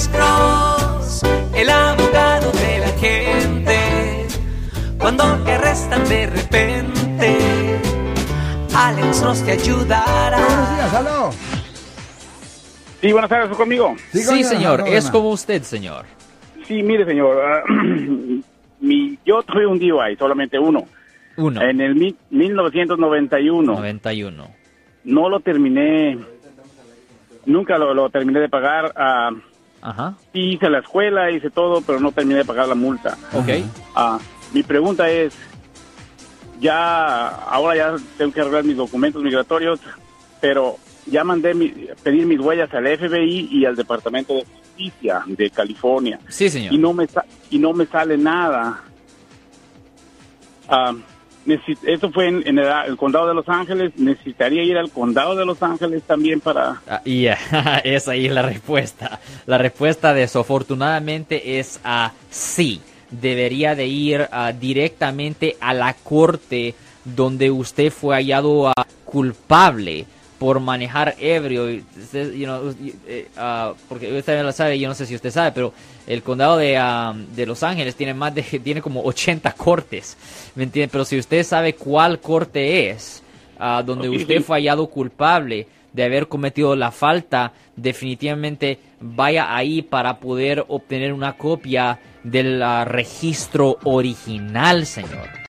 Alex Cross, el abogado de la gente. Cuando te arrestan de repente, Alex Cross te ayudará. Buenos días, aló. Sí, buenas tardes, ¿está conmigo? Sí, coño, señor, no, es no. como usted, señor. Sí, mire, señor. ah, mi, yo tuve un DUI, solamente uno. Uno. En el mi- 1991. 91. No lo terminé. Nunca lo, lo terminé de pagar. ah, Ajá. sí hice la escuela, hice todo, pero no terminé de pagar la multa. Ok. Ah, mi pregunta es, ya, ahora ya tengo que arreglar mis documentos migratorios, pero ya mandé mi- pedir mis huellas al FBI y al Departamento de Justicia de California Sí, señor. y no me y no me sale nada. Necesi- eso fue en, el, condado de Los Ángeles. Necesitaría ir al condado de Los Ángeles también para. Ah, es la respuesta. La respuesta desafortunadamente es a sí. Debería de ir ah, directamente a la corte donde usted fue hallado ah, culpable por manejar ebrio. Usted, you know, ah, porque usted lo sabe, yo no sé si usted sabe, pero el condado de, ah, de Los Ángeles tiene más de tiene como 80 cortes, ¿me entiende? Pero si usted sabe cuál corte es, ah, donde usted fue hallado culpable de haber cometido la falta, definitivamente vaya ahí para poder obtener una copia del ah, registro original, señor.